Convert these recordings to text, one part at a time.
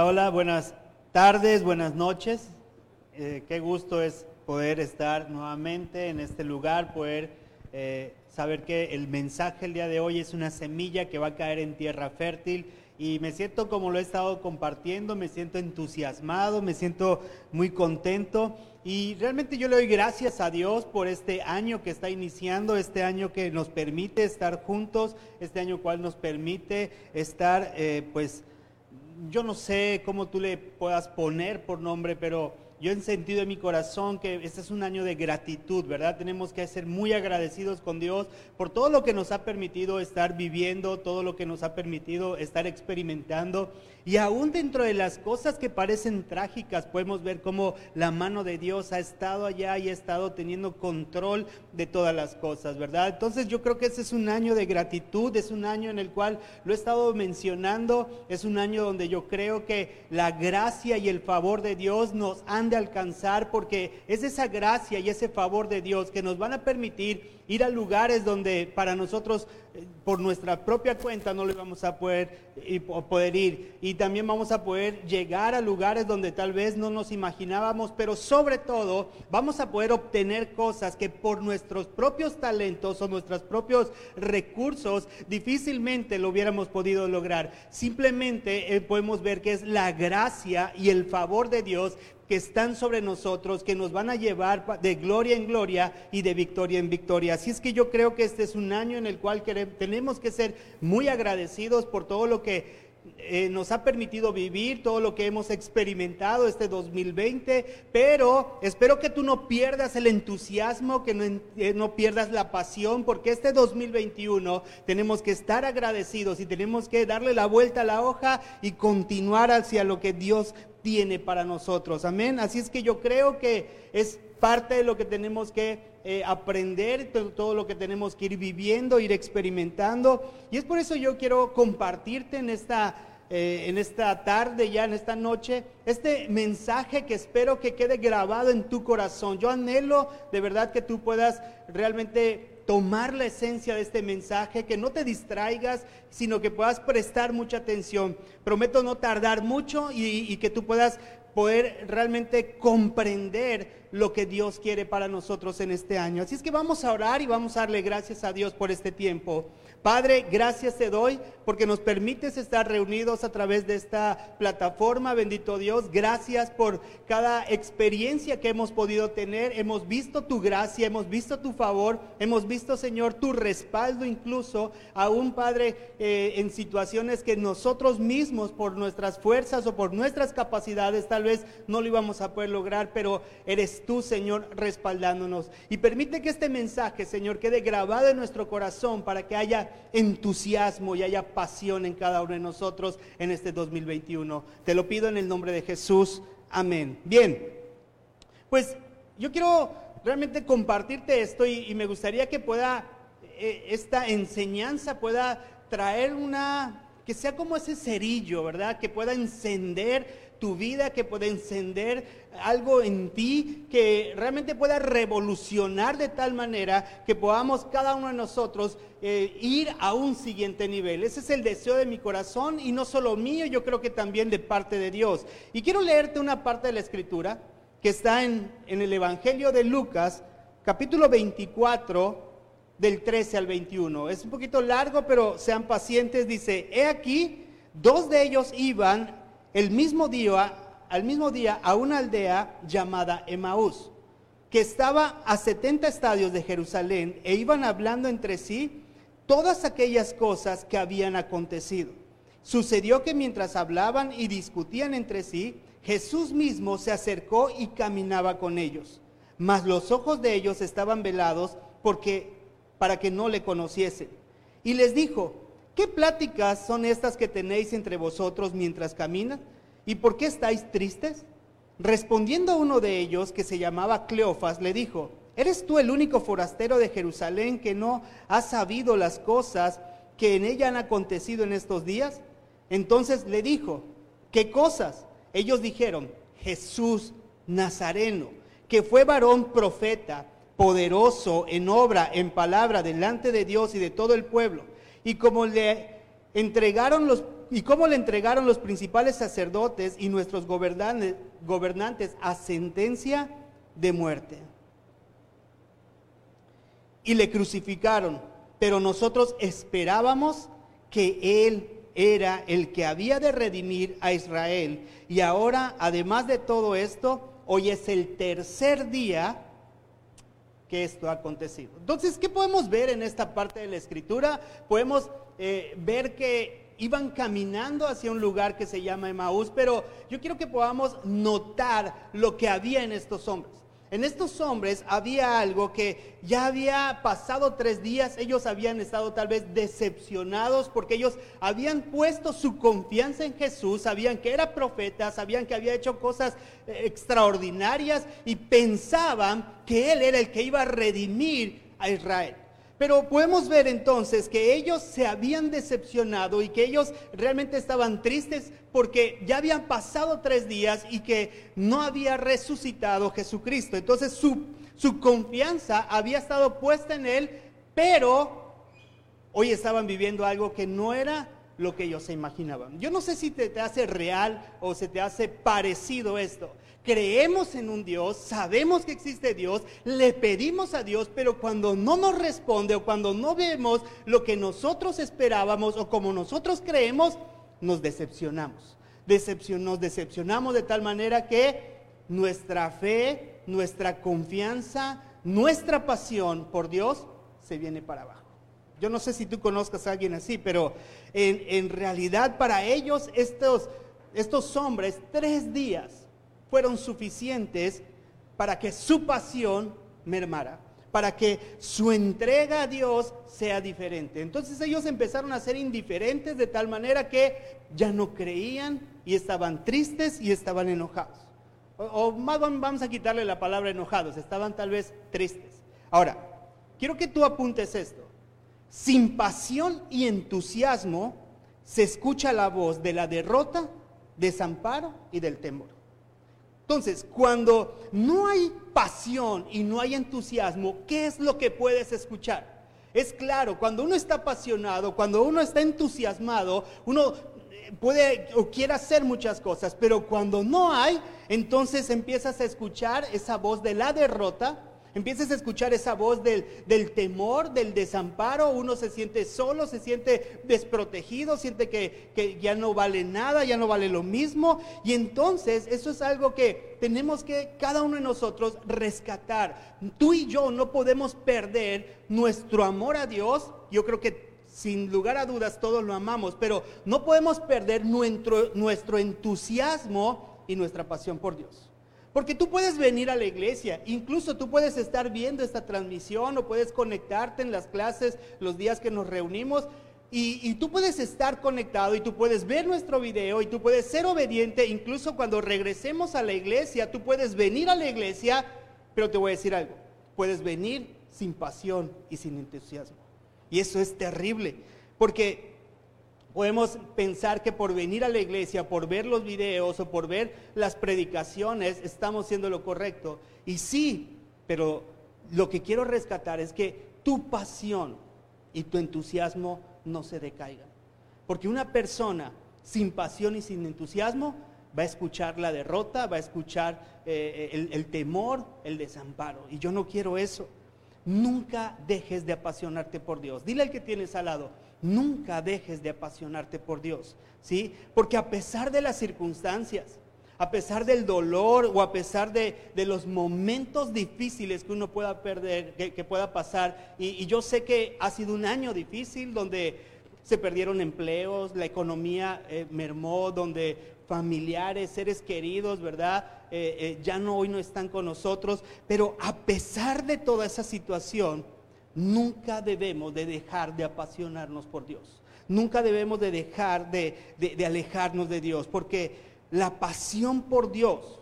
Hola, buenas tardes, buenas noches. Eh, qué gusto es poder estar nuevamente en este lugar, poder eh, saber que el mensaje el día de hoy es una semilla que va a caer en tierra fértil y me siento como lo he estado compartiendo, me siento entusiasmado, me siento muy contento y realmente yo le doy gracias a Dios por este año que está iniciando, este año que nos permite estar juntos, este año cual nos permite estar eh, pues yo no sé cómo tú le puedas poner por nombre, pero yo he sentido en mi corazón que este es un año de gratitud, ¿verdad? Tenemos que ser muy agradecidos con Dios por todo lo que nos ha permitido estar viviendo, todo lo que nos ha permitido estar experimentando. Y aún dentro de las cosas que parecen trágicas, podemos ver cómo la mano de Dios ha estado allá y ha estado teniendo control de todas las cosas, ¿verdad? Entonces yo creo que ese es un año de gratitud, es un año en el cual lo he estado mencionando, es un año donde yo creo que la gracia y el favor de Dios nos han de alcanzar porque es esa gracia y ese favor de Dios que nos van a permitir ir a lugares donde para nosotros eh, por nuestra propia cuenta no le vamos a poder, poder ir. Y también vamos a poder llegar a lugares donde tal vez no nos imaginábamos, pero sobre todo vamos a poder obtener cosas que por nuestros propios talentos o nuestros propios recursos difícilmente lo hubiéramos podido lograr. Simplemente eh, podemos ver que es la gracia y el favor de Dios que están sobre nosotros, que nos van a llevar de gloria en gloria y de victoria en victoria. Así es que yo creo que este es un año en el cual tenemos que ser muy agradecidos por todo lo que eh, nos ha permitido vivir, todo lo que hemos experimentado este 2020, pero espero que tú no pierdas el entusiasmo, que no, eh, no, pierdas la pasión, porque este 2021 tenemos que estar agradecidos y tenemos que darle la vuelta a la hoja y continuar hacia lo que Dios tiene para nosotros. Amén. Así es que yo creo que es parte de lo que tenemos que eh, aprender, todo, lo que tenemos que ir viviendo, ir experimentando. Y es por eso yo quiero compartirte en esta, eh, en esta tarde, ya en esta noche, este mensaje que espero que quede grabado en tu corazón. Yo anhelo de verdad que tú puedas realmente tomar la esencia de este mensaje, que no te distraigas, sino que puedas prestar mucha atención. Prometo no tardar mucho y, y que tú puedas poder realmente comprender lo que Dios quiere para nosotros en este año. Así es que vamos a orar y vamos a darle gracias a Dios por este tiempo. Padre, gracias te doy porque nos permites estar reunidos a través de esta plataforma, bendito Dios. Gracias por cada experiencia que hemos podido tener. Hemos visto tu gracia, hemos visto tu favor, hemos visto, Señor, tu respaldo incluso, aún, Padre, eh, en situaciones que nosotros mismos, por nuestras fuerzas o por nuestras capacidades, tal vez no lo íbamos a poder lograr, pero eres tú, Señor, respaldándonos. Y permite que este mensaje, Señor, quede grabado en nuestro corazón para que haya entusiasmo y haya pasión en cada uno de nosotros en este 2021. Te lo pido en el nombre de Jesús. Amén. Bien, pues yo quiero realmente compartirte esto y, me gustaría que pueda, eh, esta enseñanza pueda traer una, que sea como ese cerillo, ¿verdad? Que pueda encender tu vida, que pueda encender algo en ti, que realmente pueda revolucionar de tal manera que podamos cada uno de nosotros eh, ir a un siguiente nivel. Ese es el deseo de mi corazón y no solo mío, yo creo que también de parte de Dios. Y quiero leerte una parte de la escritura que está en, en el Evangelio de Lucas, capítulo 24, del 13 al 21. Es un poquito largo, pero sean pacientes. Dice, he aquí, dos de ellos iban el mismo día, al mismo día a una aldea llamada Emaús, que estaba a 70 estadios de Jerusalén e iban hablando entre sí todas aquellas cosas que habían acontecido. Sucedió que mientras hablaban y discutían entre sí, Jesús mismo se acercó y caminaba con ellos, mas los ojos de ellos estaban velados porque para que no le conociesen. Y les dijo, ¿Qué pláticas son estas que tenéis entre vosotros mientras caminan? ¿Y por qué estáis tristes? Respondiendo uno de ellos, que se llamaba Cleofas, le dijo, ¿eres tú el único forastero de Jerusalén que no ha sabido las cosas que en ella han acontecido en estos días? Entonces le dijo, ¿qué cosas? Ellos dijeron, Jesús Nazareno, que fue varón profeta, poderoso en obra, en palabra, delante de Dios y de todo el pueblo y como le entregaron los y cómo le entregaron los principales sacerdotes y nuestros gobernantes, gobernantes a sentencia de muerte. Y le crucificaron, pero nosotros esperábamos que Él era el que había de redimir a Israel. Y ahora, además de todo esto, hoy es el tercer día que esto ha acontecido. Entonces, ¿qué podemos ver en esta parte de la escritura? Podemos eh, ver que iban caminando hacia un lugar que se llama Emaús, pero yo quiero que podamos notar lo que había en estos hombres. En estos hombres había algo que ya había pasado tres días, ellos habían estado tal vez decepcionados porque ellos habían puesto su confianza en Jesús, sabían que era profeta, sabían que había hecho cosas eh, extraordinarias y pensaban que Él era el que iba a redimir a Israel. Pero podemos ver entonces que ellos se habían decepcionado y que ellos realmente estaban tristes porque ya habían pasado tres días y que no había resucitado Jesucristo. Entonces su, su confianza había estado puesta en Él, pero hoy estaban viviendo algo que no era lo que ellos se imaginaban. Yo no sé si te, te hace real o se te hace parecido esto creemos en un Dios, sabemos que existe Dios, le pedimos a Dios, pero cuando no nos responde o cuando no vemos lo que nosotros esperábamos o como nosotros creemos, nos decepcionamos. nos decepcionamos de tal manera que nuestra fe, nuestra confianza, nuestra pasión por Dios se viene para abajo. Yo no sé si tú conozcas a alguien así, pero en, realidad para ellos estos, estos hombres, tres días fueron suficientes para que su pasión mermara, para que su entrega a Dios sea diferente. Entonces ellos empezaron a ser indiferentes de tal manera que ya no creían y estaban tristes y estaban enojados. O, más vamos a quitarle la palabra enojados, estaban tal vez tristes. Ahora, quiero que tú apuntes esto. Sin pasión y entusiasmo se escucha la voz de la derrota, desamparo y del temor. Entonces, cuando no hay pasión y no hay entusiasmo, ¿qué es lo que puedes escuchar? Es claro, cuando uno está apasionado, cuando uno está entusiasmado, uno eh, puede o quiere hacer muchas cosas, pero cuando no hay, entonces empiezas a escuchar esa voz de la derrota, Empiezas a escuchar esa voz del, temor, del desamparo, uno se siente solo, se siente desprotegido, siente que, que, ya no vale nada, ya no vale lo mismo. Y entonces eso es algo que tenemos que cada uno de nosotros rescatar. Tú y yo no podemos perder nuestro amor a Dios. Yo creo que sin lugar a dudas todos lo amamos, pero no podemos perder nuestro, nuestro entusiasmo y nuestra pasión por Dios. Porque tú puedes venir a la iglesia, incluso tú puedes estar viendo esta transmisión o puedes conectarte en las clases los días que nos reunimos y, tú puedes estar conectado y tú puedes ver nuestro video y tú puedes ser obediente, incluso cuando regresemos a la iglesia, tú puedes venir a la iglesia, pero te voy a decir algo, puedes venir sin pasión y sin entusiasmo. Y eso es terrible, porque Podemos pensar que por venir a la iglesia, por ver los videos o por ver las predicaciones, estamos haciendo lo correcto. Y sí, pero lo que quiero rescatar es que tu pasión y tu entusiasmo no se decaigan. Porque una persona sin pasión y sin entusiasmo va a escuchar la derrota, va a escuchar eh, el, el temor, el desamparo. Y yo no quiero eso. Nunca dejes de apasionarte por Dios. Dile al que tienes al lado, nunca dejes de apasionarte por Dios, ¿sí? Porque a pesar de las circunstancias, a pesar del dolor o a pesar de, los momentos difíciles que uno pueda perder, que, pueda pasar, y, yo sé que ha sido un año difícil donde se perdieron empleos, la economía eh, mermó, donde familiares, seres queridos, ¿verdad? Eh, eh, ya no hoy no están con nosotros, pero a pesar de toda esa situación, Nunca debemos de dejar de apasionarnos por Dios. Nunca debemos de dejar de, alejarnos de Dios, porque la pasión por Dios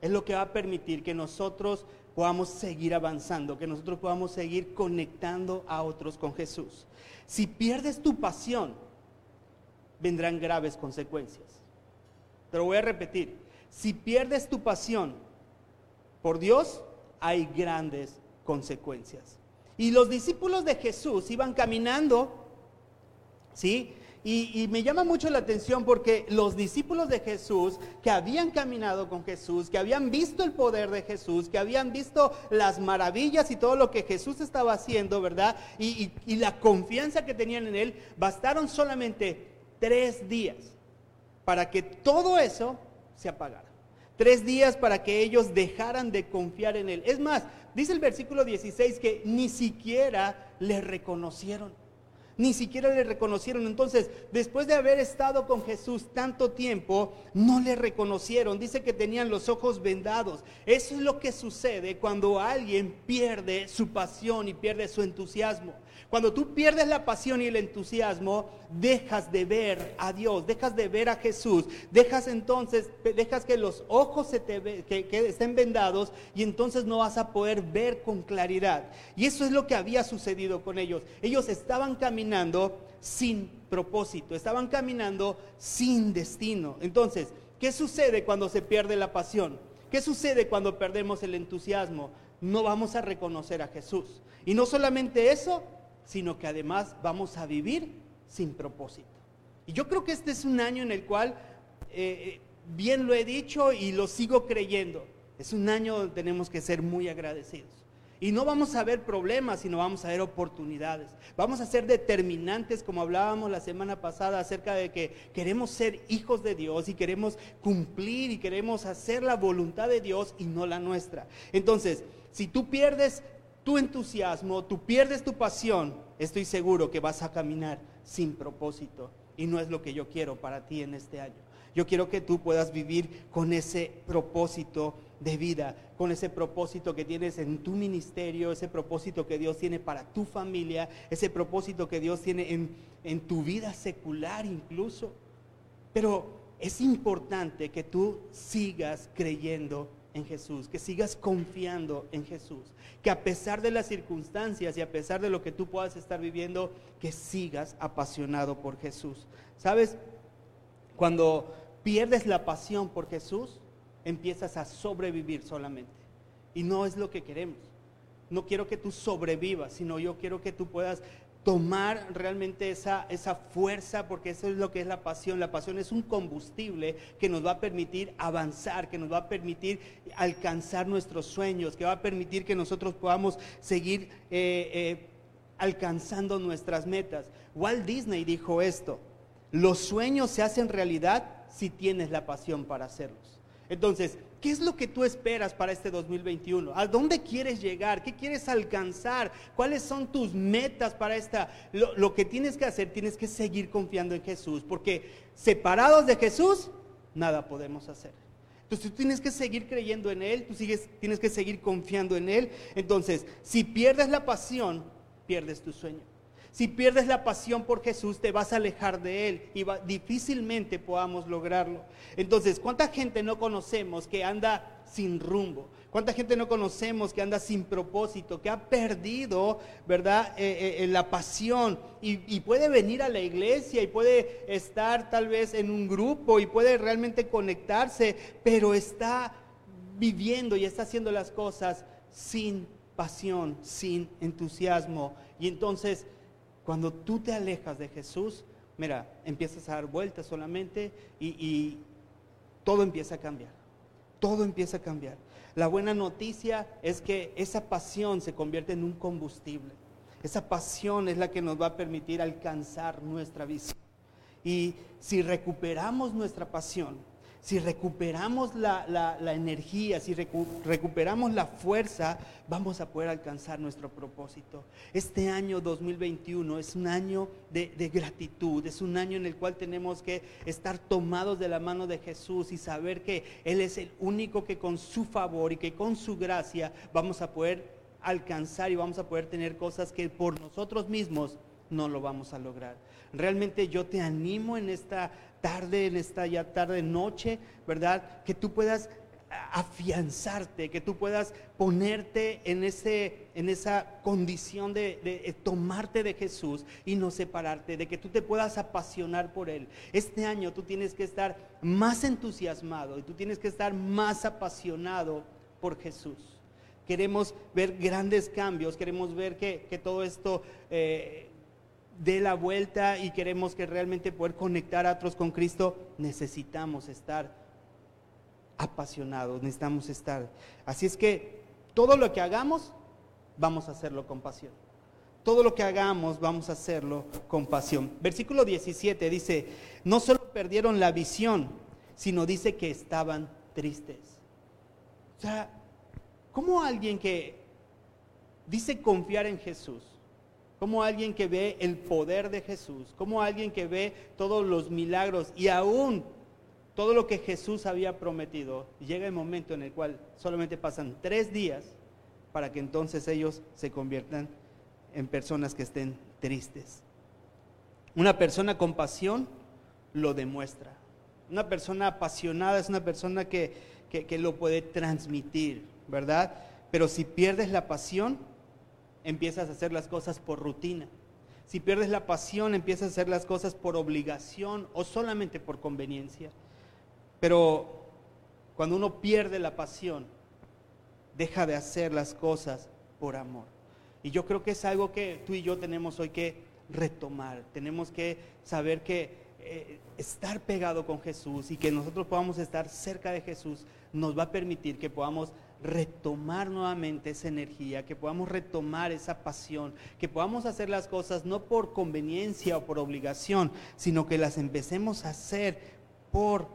es lo que va a permitir que nosotros podamos seguir avanzando, que nosotros podamos seguir conectando a otros con Jesús. Si pierdes tu pasión, vendrán graves consecuencias. Te lo voy a repetir. Si pierdes tu pasión por Dios, hay grandes consecuencias. Y los discípulos de Jesús iban caminando, ¿sí? Y, me llama mucho la atención porque los discípulos de Jesús que habían caminado con Jesús, que habían visto el poder de Jesús, que habían visto las maravillas y todo lo que Jesús estaba haciendo, ¿verdad? Y, la confianza que tenían en Él, bastaron solamente tres días para que todo eso se apagara. Tres días para que ellos dejaran de confiar en Él. Es más, dice el versículo 16 que ni siquiera le reconocieron ni siquiera le reconocieron. Entonces, después de haber estado con Jesús tanto tiempo, no le reconocieron. Dice que tenían los ojos vendados. Eso es lo que sucede cuando alguien pierde su pasión y pierde su entusiasmo. Cuando tú pierdes la pasión y el entusiasmo, dejas de ver a Dios, dejas de ver a Jesús, dejas entonces, dejas que los ojos se te que, estén vendados y entonces no vas a poder ver con claridad. Y eso es lo que había sucedido con ellos. Ellos estaban caminando sin propósito, estaban caminando sin destino. Entonces, ¿qué sucede cuando se pierde la pasión? ¿Qué sucede cuando perdemos el entusiasmo? No vamos a reconocer a Jesús. Y no solamente eso, sino que además vamos a vivir sin propósito. Y yo creo que este es un año en el cual, eh, eh, bien lo he dicho y lo sigo creyendo, es un año donde tenemos que ser muy agradecidos. Y no vamos a ver problemas, sino vamos a ver oportunidades. Vamos a ser determinantes, como hablábamos la semana pasada, acerca de que queremos ser hijos de Dios y queremos cumplir y queremos hacer la voluntad de Dios y no la nuestra. Entonces, si tú pierdes tu entusiasmo, tú pierdes tu pasión, estoy seguro que vas a caminar sin propósito. Y no es lo que yo quiero para ti en este año. Yo quiero que tú puedas vivir con ese propósito de vida, con ese propósito que tienes en tu ministerio, ese propósito que Dios tiene para tu familia, ese propósito que Dios tiene en, en tu vida secular incluso. Pero es importante que tú sigas creyendo en Jesús, que sigas confiando en Jesús, que a pesar de las circunstancias y a pesar de lo que tú puedas estar viviendo, que sigas apasionado por Jesús. ¿Sabes? Cuando pierdes la pasión por Jesús, empiezas a sobrevivir solamente. Y no es lo que queremos. No quiero que tú sobrevivas, sino yo quiero que tú puedas tomar realmente esa, esa fuerza, porque eso es lo que es la pasión. La pasión es un combustible que nos va a permitir avanzar, que nos va a permitir alcanzar nuestros sueños, que va a permitir que nosotros podamos seguir eh, eh, alcanzando nuestras metas. Walt Disney dijo esto, los sueños se hacen realidad si tienes la pasión para hacerlos. Entonces, ¿qué es lo que tú esperas para este 2021? ¿A dónde quieres llegar? ¿Qué quieres alcanzar? ¿Cuáles son tus metas para esta? Lo, que tienes que hacer, tienes que seguir confiando en Jesús, porque separados de Jesús, nada podemos hacer. Entonces tú tienes que seguir creyendo en Él, tú sigues, tienes que seguir confiando en Él. Entonces, si pierdes la pasión, pierdes tu sueño. Si pierdes la pasión por Jesús, te vas a alejar de Él y difícilmente podamos lograrlo. Entonces, ¿cuánta gente no conocemos que anda sin rumbo? ¿Cuánta gente no conocemos que anda sin propósito, que ha perdido, verdad, eh, eh, la pasión y, y, puede venir a la iglesia y puede estar tal vez en un grupo y puede realmente conectarse, pero está viviendo y está haciendo las cosas sin pasión, sin entusiasmo. Y entonces cuando tú te alejas de Jesús, mira, empiezas a dar vueltas solamente y, todo empieza a cambiar. Todo empieza a cambiar. La buena noticia es que esa pasión se convierte en un combustible. Esa pasión es la que nos va a permitir alcanzar nuestra visión. Y si recuperamos nuestra pasión, si recuperamos la, energía, si recuperamos la fuerza, vamos a poder alcanzar nuestro propósito. Este año 2021 es un año de, de, gratitud, es un año en el cual tenemos que estar tomados de la mano de Jesús y saber que Él es el único que con su favor y que con su gracia vamos a poder alcanzar y vamos a poder tener cosas que por nosotros mismos no lo vamos a lograr. Realmente yo te animo en esta tarde, en esta ya tarde, noche, ¿verdad? Que tú puedas afianzarte, que tú puedas ponerte en, ese, en esa condición de, tomarte de Jesús y no separarte, de que tú te puedas apasionar por Él. Este año tú tienes que estar más entusiasmado y tú tienes que estar más apasionado por Jesús. Queremos ver grandes cambios, queremos ver que, todo esto... Eh, dé la vuelta y queremos que realmente poder conectar a otros con Cristo, necesitamos estar apasionados, necesitamos estar. Así es que todo lo que hagamos, vamos a hacerlo con pasión. Todo lo que hagamos, vamos a hacerlo con pasión. Versículo 17 dice, no solo perdieron la visión, sino dice que estaban tristes. O sea, ¿cómo alguien que dice confiar en Jesús, como alguien que ve el poder de Jesús, como alguien que ve todos los milagros y aún todo lo que Jesús había prometido, llega el momento en el cual solamente pasan tres días para que entonces ellos se conviertan en personas que estén tristes. Una persona con pasión lo demuestra. Una persona apasionada es una persona que, que, lo puede transmitir, ¿verdad? Pero si pierdes la pasión, empiezas a hacer las cosas por rutina. Si pierdes la pasión, empiezas a hacer las cosas por obligación o solamente por conveniencia. Pero cuando uno pierde la pasión, deja de hacer las cosas por amor. Y yo creo que es algo que tú y yo tenemos hoy que retomar. Tenemos que saber que eh, estar pegado con Jesús y que nosotros podamos estar cerca de Jesús nos va a permitir que podamos retomar nuevamente esa energía, que podamos retomar esa pasión, que podamos hacer las cosas no por conveniencia o por obligación, sino que las empecemos a hacer por,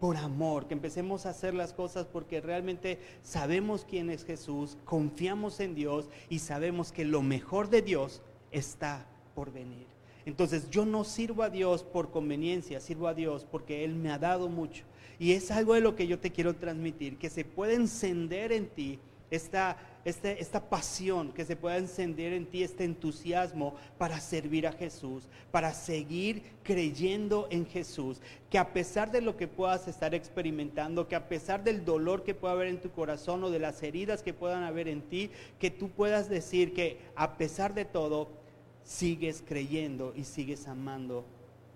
por amor, que empecemos a hacer las cosas porque realmente sabemos quién es Jesús, confiamos en Dios y sabemos que lo mejor de Dios está por venir. Entonces yo no sirvo a Dios por conveniencia, sirvo a Dios porque Él me ha dado mucho. Y es algo de lo que yo te quiero transmitir, que se puede encender en ti esta, este, esta pasión, que se pueda encender en ti este entusiasmo para servir a Jesús, para seguir creyendo en Jesús, que a pesar de lo que puedas estar experimentando, que a pesar del dolor que pueda haber en tu corazón o de las heridas que puedan haber en ti, que tú puedas decir que a pesar de todo, sigues creyendo y sigues amando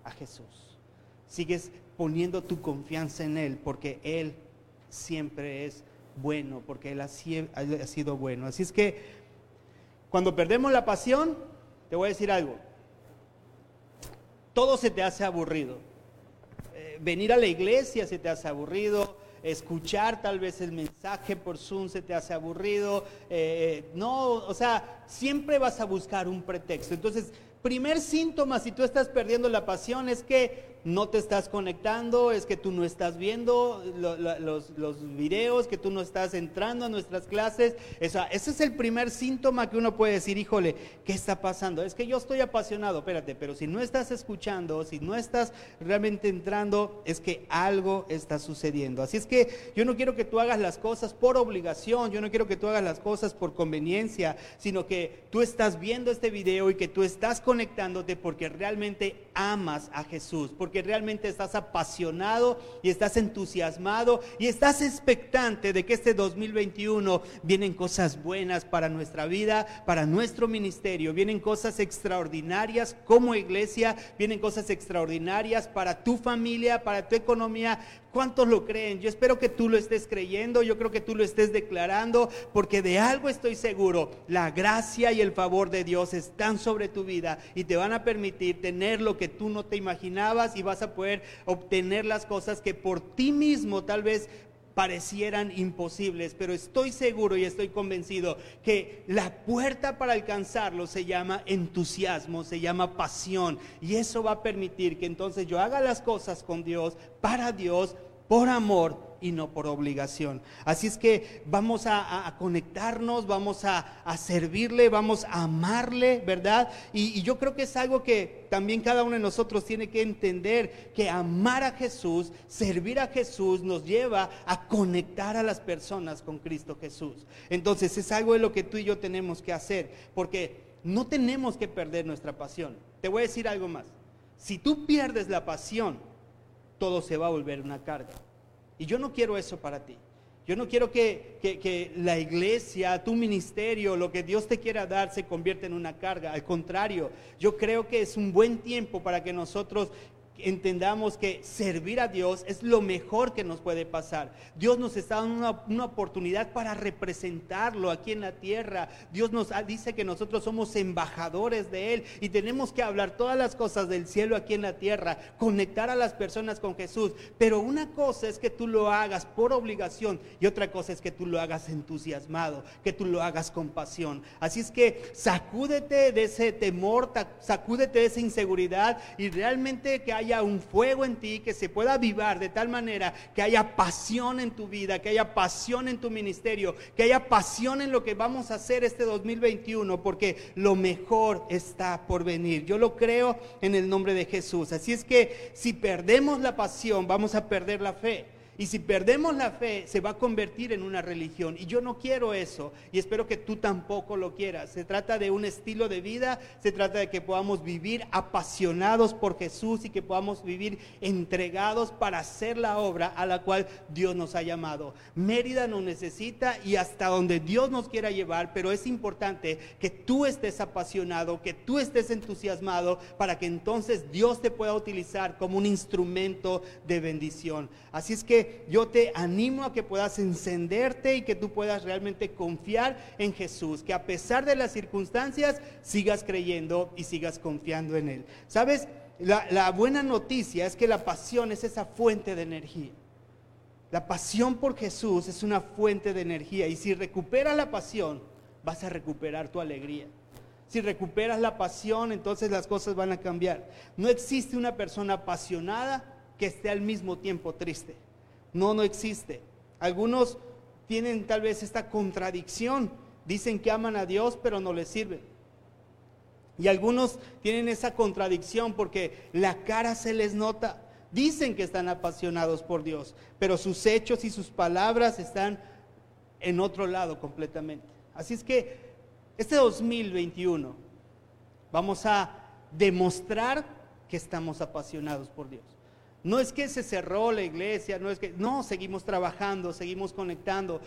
a Jesús. Sigues poniendo tu confianza en Él porque Él siempre es bueno, porque Él ha sido bueno. Así es que cuando perdemos la pasión, te voy a decir algo, todo se te hace aburrido. Eh, venir a la iglesia se te hace aburrido, escuchar tal vez el mensaje por Zoom se te hace aburrido. Eh, no, o sea, siempre vas a buscar un pretexto. Entonces, primer síntoma si tú estás perdiendo la pasión es que no te estás conectando, es que tú no estás viendo los, videos, que tú no estás entrando a nuestras clases. ese es el primer síntoma que uno puede decir, híjole, ¿qué está pasando? Es que yo estoy apasionado, espérate, pero si no estás escuchando, si no estás realmente entrando, es que algo está sucediendo. Así es que yo no quiero que tú hagas las cosas por obligación, yo no quiero que tú hagas las cosas por conveniencia, sino que tú estás viendo este video y que tú estás conectándote porque realmente amas a Jesús, porque realmente estás apasionado y estás entusiasmado y estás expectante de que este 2021 vienen cosas buenas para nuestra vida, para nuestro ministerio, vienen cosas extraordinarias como iglesia, vienen cosas extraordinarias para tu familia, para tu economía, ¿Cuántos lo creen? Yo espero que tú lo estés creyendo, yo creo que tú lo estés declarando, porque de algo estoy seguro, la gracia y el favor de Dios están sobre tu vida y te van a permitir tener lo que tú no te imaginabas y vas a poder obtener las cosas que por ti mismo tal vez parecieran imposibles, pero estoy seguro y estoy convencido que la puerta para alcanzarlo se llama entusiasmo, se llama pasión, y eso va a permitir que entonces yo haga las cosas con Dios, para Dios, por amor y no por obligación. Así es que vamos a, conectarnos, vamos a, servirle, vamos a amarle, ¿verdad? Y, y, yo creo que es algo que también cada uno de nosotros tiene que entender, que amar a Jesús, servir a Jesús nos lleva a conectar a las personas con Cristo Jesús. Entonces es algo de lo que tú y yo tenemos que hacer, porque no tenemos que perder nuestra pasión. Te voy a decir algo más. Si tú pierdes la pasión, todo se va a volver una carga. Y yo no quiero eso para ti. Yo no quiero que, la iglesia, tu ministerio, lo que Dios te quiera dar se convierta en una carga. Al contrario, yo creo que es un buen tiempo para que nosotros entendamos que servir a Dios es lo mejor que nos puede pasar. Dios nos está dando una, oportunidad para representarlo aquí en la tierra. Dios nos dice que nosotros somos embajadores de Él y tenemos que hablar todas las cosas del cielo aquí en la tierra, conectar a las personas con Jesús. Pero una cosa es que tú lo hagas por obligación y otra cosa es que tú lo hagas entusiasmado, que tú lo hagas con pasión. Así es que sacúdete de ese temor, sacúdete de esa inseguridad y realmente que haya un fuego en ti, que se pueda avivar de tal manera que haya pasión en tu vida, que haya pasión en tu ministerio, que haya pasión en lo que vamos a hacer este 2021, porque lo mejor está por venir. Yo lo creo en el nombre de Jesús. Así es que si perdemos la pasión, vamos a perder la fe. Y si perdemos la fe, se va a convertir en una religión. Y yo no quiero eso. Y espero que tú tampoco lo quieras. Se trata de un estilo de vida. Se trata de que podamos vivir apasionados por Jesús y que podamos vivir entregados para hacer la obra a la cual Dios nos ha llamado. Mérida nos necesita y hasta donde Dios nos quiera llevar. Pero es importante que tú estés apasionado, que tú estés entusiasmado para que entonces Dios te pueda utilizar como un instrumento de bendición. Así es que yo te animo a que puedas encenderte y que tú puedas realmente confiar en Jesús, que a pesar de las circunstancias sigas creyendo y sigas confiando en Él. ¿Sabes? La, la buena noticia es que la pasión es esa fuente de energía. La pasión por Jesús es una fuente de energía y si recuperas la pasión, vas a recuperar tu alegría. Si recuperas la pasión, entonces las cosas van a cambiar. No existe una persona apasionada que esté al mismo tiempo triste. No, no existe. Algunos tienen tal vez esta contradicción. Dicen que aman a Dios, pero no les sirven. Y algunos tienen esa contradicción porque la cara se les nota. Dicen que están apasionados por Dios, pero sus hechos y sus palabras están en otro lado completamente. Así es que este 2021 vamos a demostrar que estamos apasionados por Dios. No es que se cerró la iglesia, no es que, no, seguimos trabajando, seguimos conectando.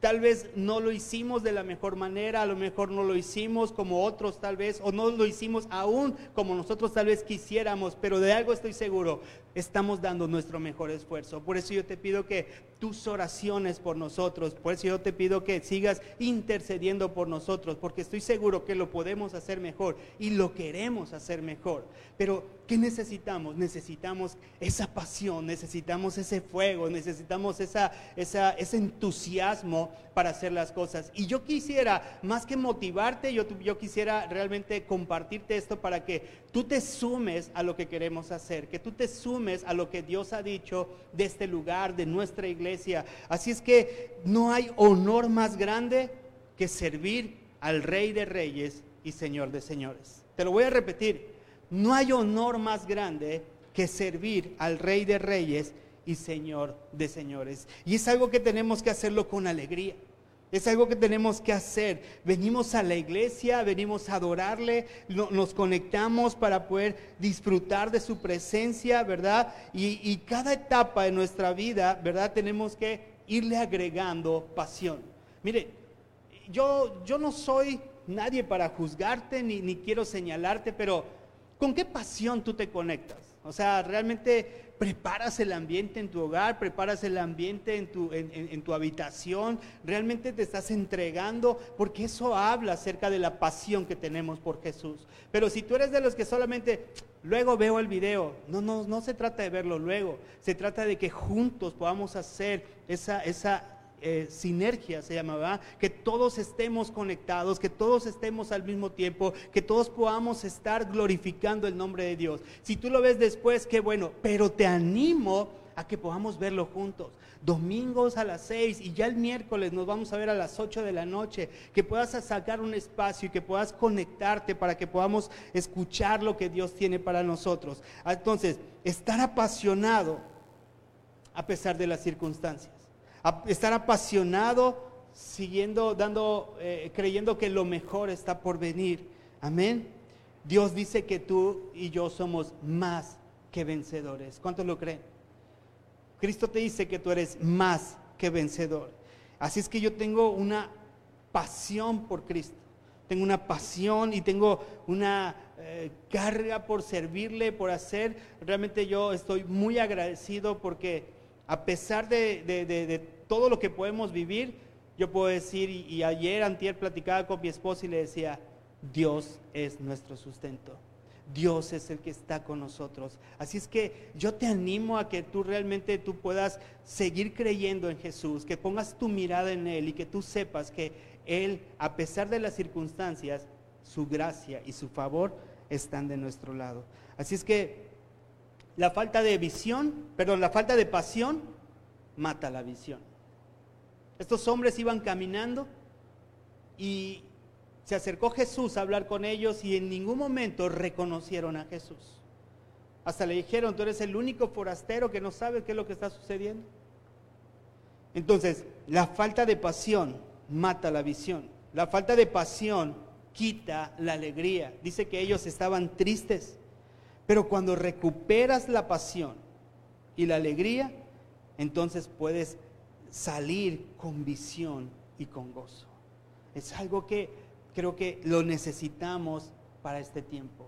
Tal vez no lo hicimos de la mejor manera, a lo mejor no lo hicimos como otros tal vez, o no lo hicimos aún como nosotros tal vez quisiéramos, pero de algo estoy seguro, estamos dando nuestro mejor esfuerzo. Por eso yo te pido que tus oraciones por nosotros, por eso yo te pido que sigas intercediendo por nosotros, porque estoy seguro que lo podemos hacer mejor y lo queremos hacer mejor. Pero ¿Qué necesitamos? Necesitamos esa pasión, necesitamos ese fuego, necesitamos esa, ese entusiasmo para hacer las cosas. Y yo quisiera, más que motivarte, yo, yo quisiera realmente compartirte esto para que tú te sumes a lo que queremos hacer, que tú te sumes a lo que Dios ha dicho de este lugar, de nuestra iglesia. Así es que no hay honor más grande que servir al Rey de Reyes y Señor de Señores. Te lo voy a repetir. No hay honor más grande que servir al Rey de Reyes y Señor de Señores. Y es algo que tenemos que hacerlo con alegría. Es algo que tenemos que hacer. Venimos a la iglesia, venimos a adorarle, nos conectamos para poder disfrutar de su presencia, ¿verdad? Y, y, cada etapa de nuestra vida, ¿verdad? Tenemos que irle agregando pasión. Mire, yo, yo no soy nadie para juzgarte ni, ni quiero señalarte, pero ¿Con qué pasión tú te conectas? O sea, realmente preparas el ambiente en tu hogar, preparas el ambiente en tu, en, tu habitación, realmente te estás entregando, porque eso habla acerca de la pasión que tenemos por Jesús. Pero si tú eres de los que solamente luego veo el video, no, no, no se trata de verlo luego, se trata de que juntos podamos hacer esa, esa eh, sinergia, se llamaba, que todos estemos conectados, que todos estemos al mismo tiempo, que todos podamos estar glorificando el nombre de Dios. Si tú lo ves después, qué bueno, pero te animo a que podamos verlo juntos. Domingos a las seis y ya el miércoles nos vamos a ver a las 8 de la noche. Que puedas sacar un espacio y que puedas conectarte para que podamos escuchar lo que Dios tiene para nosotros. Entonces, estar apasionado a pesar de las circunstancias estar apasionado, siguiendo, dando, eh, creyendo que lo mejor está por venir. Amén. Dios dice que tú y yo somos más que vencedores. ¿Cuántos lo creen? Cristo te dice que tú eres más que vencedor. Así es que yo tengo una pasión por Cristo. tengo una pasión y tengo una eh, carga por servirle, por hacer. Realmente yo estoy muy agradecido porque a pesar de, todo lo que podemos vivir, yo puedo decir, y, ayer antier platicaba con mi esposa y le decía, Dios es nuestro sustento. Dios es el que está con nosotros. Así es que yo te animo a que tú realmente tú puedas seguir creyendo en Jesús, que pongas tu mirada en Él y que tú sepas que Él, a pesar de las circunstancias, su gracia y su favor están de nuestro lado. Así es que la falta de visión, perdón, la falta de pasión mata la visión. Estos hombres iban caminando y se acercó Jesús a hablar con ellos y en ningún momento reconocieron a Jesús. Hasta le dijeron, tú eres el único forastero que no sabe qué es lo que está sucediendo. Entonces, la falta de pasión mata la visión. La falta de pasión quita la alegría. Dice que ellos estaban tristes. Pero cuando recuperas la pasión y la alegría, entonces puedes salir con visión y con gozo. Es algo que creo que lo necesitamos para este tiempo.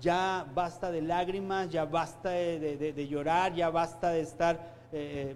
Ya basta de lágrimas, ya basta de, llorar, ya basta de estar eh,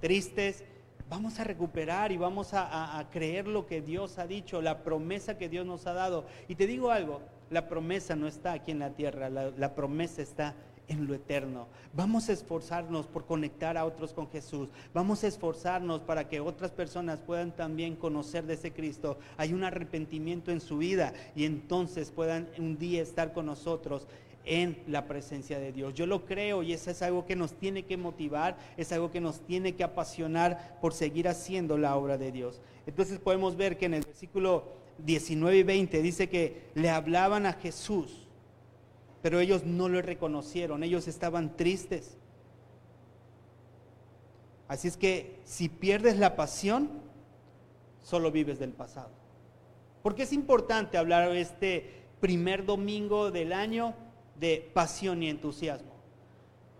tristes. Vamos a recuperar y vamos a, creer lo que Dios ha dicho, la promesa que Dios nos ha dado. Y te digo algo, la promesa no está aquí en la tierra, la, la promesa está en lo eterno. Vamos a esforzarnos por conectar a otros con Jesús. Vamos a esforzarnos para que otras personas puedan también conocer de ese Cristo. Hay un arrepentimiento en su vida y entonces puedan un día estar con nosotros en la presencia de Dios. Yo lo creo y eso es algo que nos tiene que motivar, es algo que nos tiene que apasionar por seguir haciendo la obra de Dios. Entonces podemos ver que en el versículo 19 y 20 dice que le hablaban a Jesús pero ellos no lo reconocieron, ellos estaban tristes. Así es que si pierdes la pasión, solo vives del pasado. Porque es importante hablar este primer domingo del año de pasión y entusiasmo.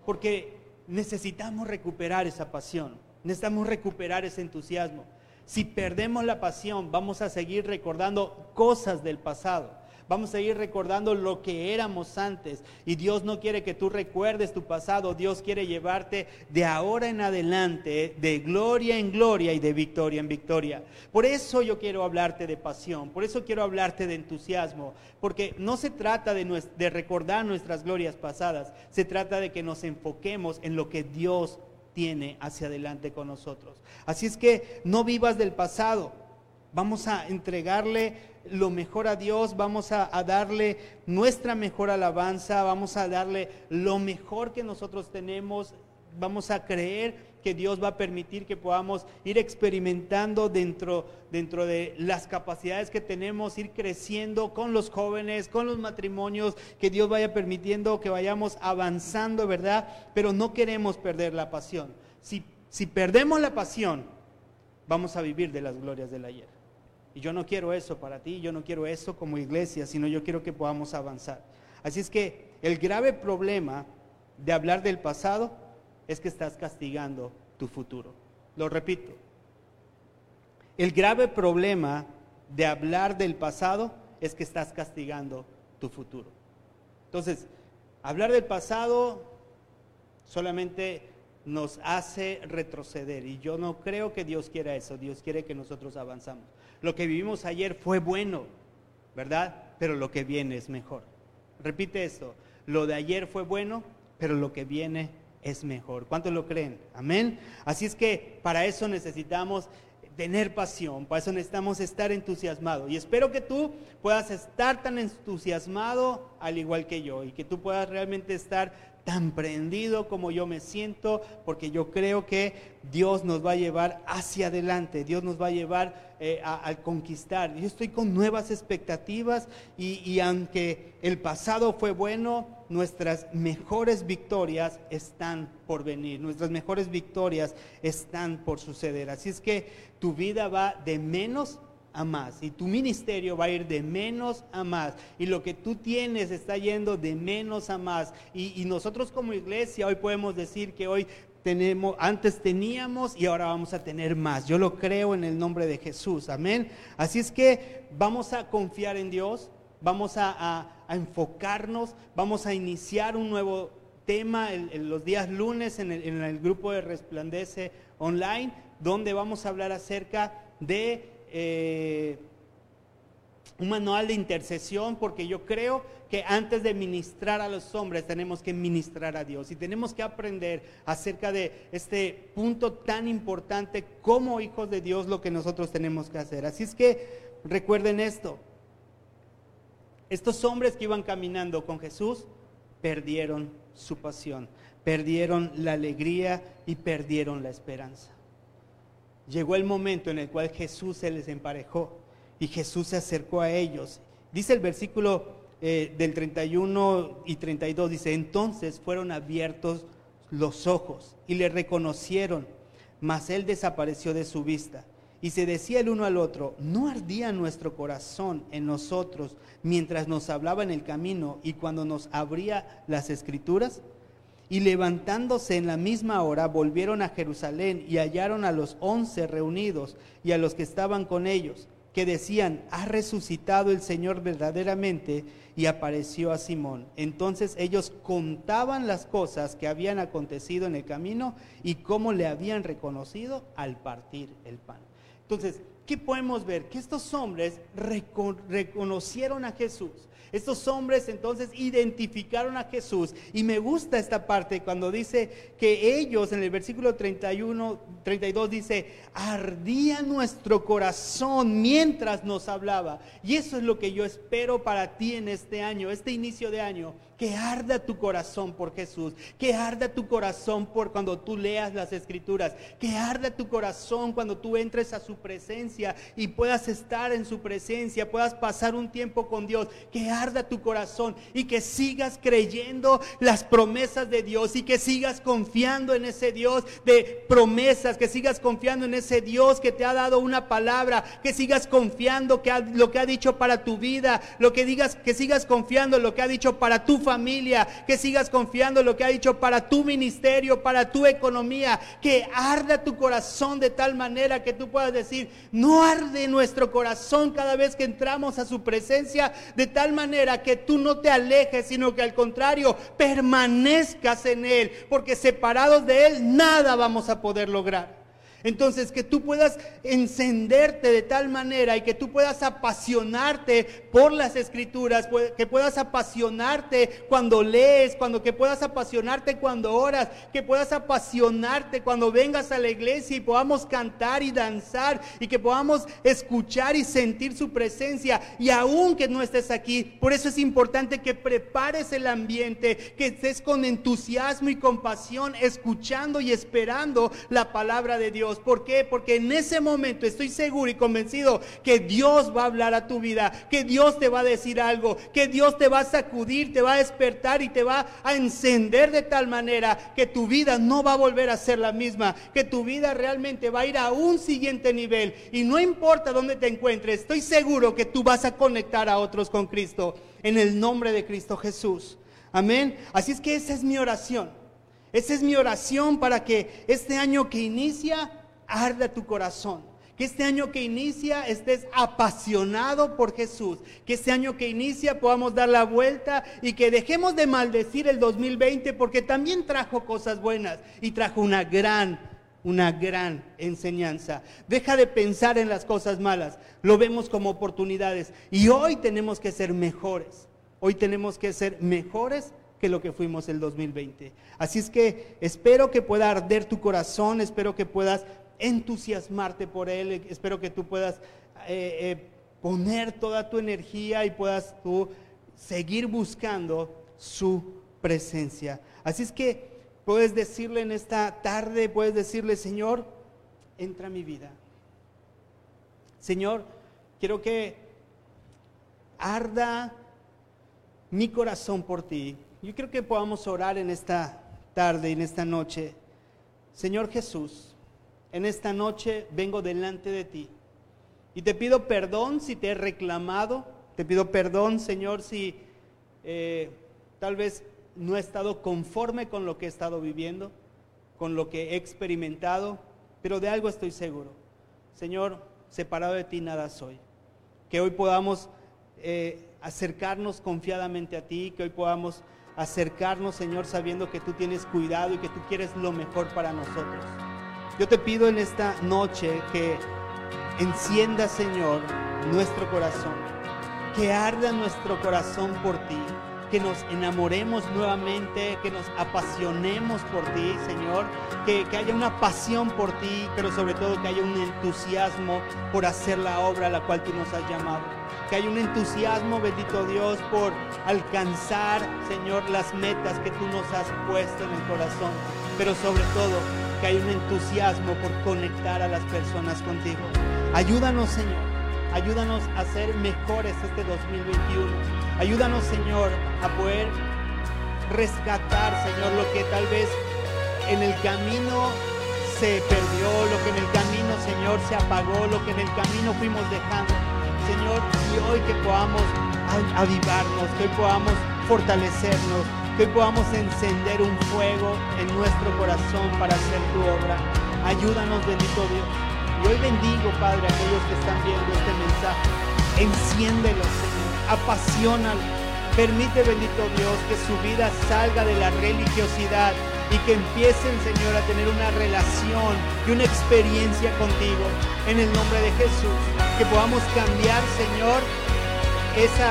Porque necesitamos recuperar esa pasión, necesitamos recuperar ese entusiasmo. Si perdemos la pasión, vamos a seguir recordando cosas del pasado. Vamos a ir recordando lo que éramos antes. Y Dios no quiere que tú recuerdes tu pasado. Dios quiere llevarte de ahora en adelante, de gloria en gloria y de victoria en victoria. Por eso yo quiero hablarte de pasión. Por eso quiero hablarte de entusiasmo. Porque no se trata de, de recordar nuestras glorias pasadas. Se trata de que nos enfoquemos en lo que Dios tiene hacia adelante con nosotros. Así es que no vivas del pasado. Vamos a entregarle lo mejor a Dios, vamos a, darle nuestra mejor alabanza, vamos a darle lo mejor que nosotros tenemos, vamos a creer que Dios va a permitir que podamos ir experimentando dentro, dentro de las capacidades que tenemos, ir creciendo con los jóvenes, con los matrimonios, que Dios vaya permitiendo que vayamos avanzando, ¿verdad? Pero no queremos perder la pasión. Si, si perdemos la pasión, vamos a vivir de las glorias del ayer. Y yo no quiero eso para ti, yo no quiero eso como iglesia, sino yo quiero que podamos avanzar. Así es que el grave problema de hablar del pasado es que estás castigando tu futuro. Lo repito. El grave problema de hablar del pasado es que estás castigando tu futuro. Entonces, hablar del pasado solamente nos hace retroceder y yo no creo que Dios quiera eso, Dios quiere que nosotros avanzamos. Lo que vivimos ayer fue bueno, ¿verdad? Pero lo que viene es mejor. Repite esto, lo de ayer fue bueno, pero lo que viene es mejor. ¿Cuántos lo creen? Amén. Así es que para eso necesitamos tener pasión, para eso necesitamos estar entusiasmados. Y espero que tú puedas estar tan entusiasmado al igual que yo y que tú puedas realmente estar tan prendido como yo me siento, porque yo creo que Dios nos va a llevar hacia adelante, Dios nos va a llevar eh, a, conquistar. Yo estoy con nuevas expectativas y, y aunque el pasado fue bueno, nuestras mejores victorias están por venir, nuestras mejores victorias están por suceder. Así es que tu vida va de menos a más. Y tu ministerio va a ir de menos a más. Y lo que tú tienes está yendo de menos a más. Y, nosotros como iglesia hoy podemos decir que hoy tenemos, antes teníamos y ahora vamos a tener más. Yo lo creo en el nombre de Jesús, amén. Así es que vamos a confiar en Dios, vamos a, enfocarnos, vamos a iniciar un nuevo tema en, los días lunes en el, grupo de Resplandece Online, donde vamos a hablar acerca de... Eh, un manual de intercesión, porque yo creo que antes de ministrar a los hombres tenemos que ministrar a Dios y tenemos que aprender acerca de este punto tan importante como hijos de Dios lo que nosotros tenemos que hacer. Así es que recuerden esto, estos hombres que iban caminando con Jesús perdieron su pasión, perdieron la alegría y perdieron la esperanza. Llegó el momento en el cual Jesús se les emparejó y Jesús se acercó a ellos. Dice el versículo eh, del 31 y 32, dice, entonces fueron abiertos los ojos y le reconocieron, mas él desapareció de su vista. Y se decía el uno al otro, ¿no ardía nuestro corazón en nosotros mientras nos hablaba en el camino y cuando nos abría las escrituras? Y levantándose en la misma hora, volvieron a Jerusalén y hallaron a los once reunidos y a los que estaban con ellos que decían, ha resucitado el Señor verdaderamente y apareció a Simón. Entonces ellos contaban las cosas que habían acontecido en el camino y cómo le habían reconocido al partir el pan. Entonces, ¿qué podemos ver? Que estos hombres reconocieron a Jesús estos hombres entonces identificaron a Jesús. Y me gusta esta parte cuando dice que ellos, en el versículo 31, 32 dice, ardía nuestro corazón mientras nos hablaba. Y eso es lo que yo espero para ti en este año, este inicio de año que arda tu corazón por Jesús, que arda tu corazón por cuando tú leas las escrituras, que arda tu corazón cuando tú entres a su presencia y puedas estar en su presencia, puedas pasar un tiempo con Dios, que arda tu corazón y que sigas creyendo las promesas de Dios y que sigas confiando en ese Dios de promesas, que sigas confiando en ese Dios que te ha dado una palabra, que sigas confiando que lo que ha dicho para tu vida, lo que digas, que sigas confiando en lo que ha dicho para tu familia familia, que sigas confiando en lo que ha dicho para tu ministerio, para tu economía, que arda tu corazón de tal manera que tú puedas decir, no arde nuestro corazón cada vez que entramos a su presencia, de tal manera que tú no te alejes, sino que al contrario, permanezcas en Él, porque separados de Él nada vamos a poder lograr. Entonces, que tú puedas encenderte de tal manera y que tú puedas apasionarte por las escrituras, que puedas apasionarte cuando lees, cuando que puedas apasionarte cuando oras, que puedas apasionarte cuando vengas a la iglesia y podamos cantar y danzar y que podamos escuchar y sentir su presencia y aún que no estés aquí, por eso es importante que prepares el ambiente, que estés con entusiasmo y compasión escuchando y esperando la palabra de Dios. ¿Por qué? Porque en ese momento estoy seguro y convencido que Dios va a hablar a tu vida, que Dios te va a decir algo, que Dios te va a sacudir, te va a despertar y te va a encender de tal manera que tu vida no va a volver a ser la misma, que tu vida realmente va a ir a un siguiente nivel. Y no importa dónde te encuentres, estoy seguro que tú vas a conectar a otros con Cristo en el nombre de Cristo Jesús. Amén. Así es que esa es mi oración. Esa es mi oración para que este año que inicia arda tu corazón. Que este año que inicia estés apasionado por Jesús. Que este año que inicia podamos dar la vuelta y que dejemos de maldecir el 2020 porque también trajo cosas buenas y trajo una gran, una gran enseñanza. Deja de pensar en las cosas malas. Lo vemos como oportunidades. Y hoy tenemos que ser mejores. Hoy tenemos que ser mejores que lo que fuimos el 2020. Así es que espero que pueda arder tu corazón, espero que puedas entusiasmarte por Él. Espero que tú puedas eh, eh, poner toda tu energía y puedas tú seguir buscando su presencia. Así es que puedes decirle en esta tarde, puedes decirle, Señor, entra a mi vida. Señor, quiero que arda mi corazón por ti. Yo quiero que podamos orar en esta tarde, en esta noche. Señor Jesús, en esta noche vengo delante de ti. Y te pido perdón si te he reclamado. Te pido perdón, Señor, si eh, tal vez no he estado conforme con lo que he estado viviendo, con lo que he experimentado, pero de algo estoy seguro. Señor, separado de ti nada soy. Que hoy podamos eh, acercarnos confiadamente a ti, que hoy podamos acercarnos, Señor, sabiendo que tú tienes cuidado y que tú quieres lo mejor para nosotros. Yo te pido en esta noche que encienda, Señor, nuestro corazón, que arda nuestro corazón por ti, que nos enamoremos nuevamente, que nos apasionemos por ti, Señor, que, que, haya una pasión por ti, pero sobre todo que haya un entusiasmo por hacer la obra a la cual tú nos has llamado. Que haya un entusiasmo, bendito Dios, por alcanzar, Señor, las metas que tú nos has puesto en el corazón, pero sobre todo que haya un entusiasmo por conectar a las personas contigo. Ayúdanos, Señor. Ayúdanos a ser mejores este 2021. Ayúdanos, Señor, a poder rescatar, Señor, lo que tal vez en el camino se perdió, lo que en el camino, Señor, se apagó, lo que en el camino fuimos dejando. Señor, y hoy que podamos avivarnos, que hoy podamos fortalecernos, que podamos encender un fuego en nuestro corazón para hacer tu obra. Ayúdanos, bendito Dios. Y hoy bendigo, Padre, a aquellos que están viendo este mensaje. Enciéndelo, Señor. Apasionalo. Permite, bendito Dios, que su vida salga de la religiosidad y que empiecen, Señor, a tener una relación y una experiencia contigo. En el nombre de Jesús. Que podamos cambiar, Señor, esa,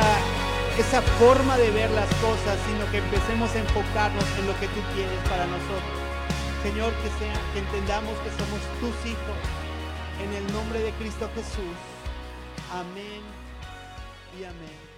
esa forma de ver las cosas, sino que empecemos a enfocarnos en lo que tú tienes para nosotros. Señor, que, sea, que entendamos que somos tus hijos en el nombre de Cristo Jesús. Amén y amén.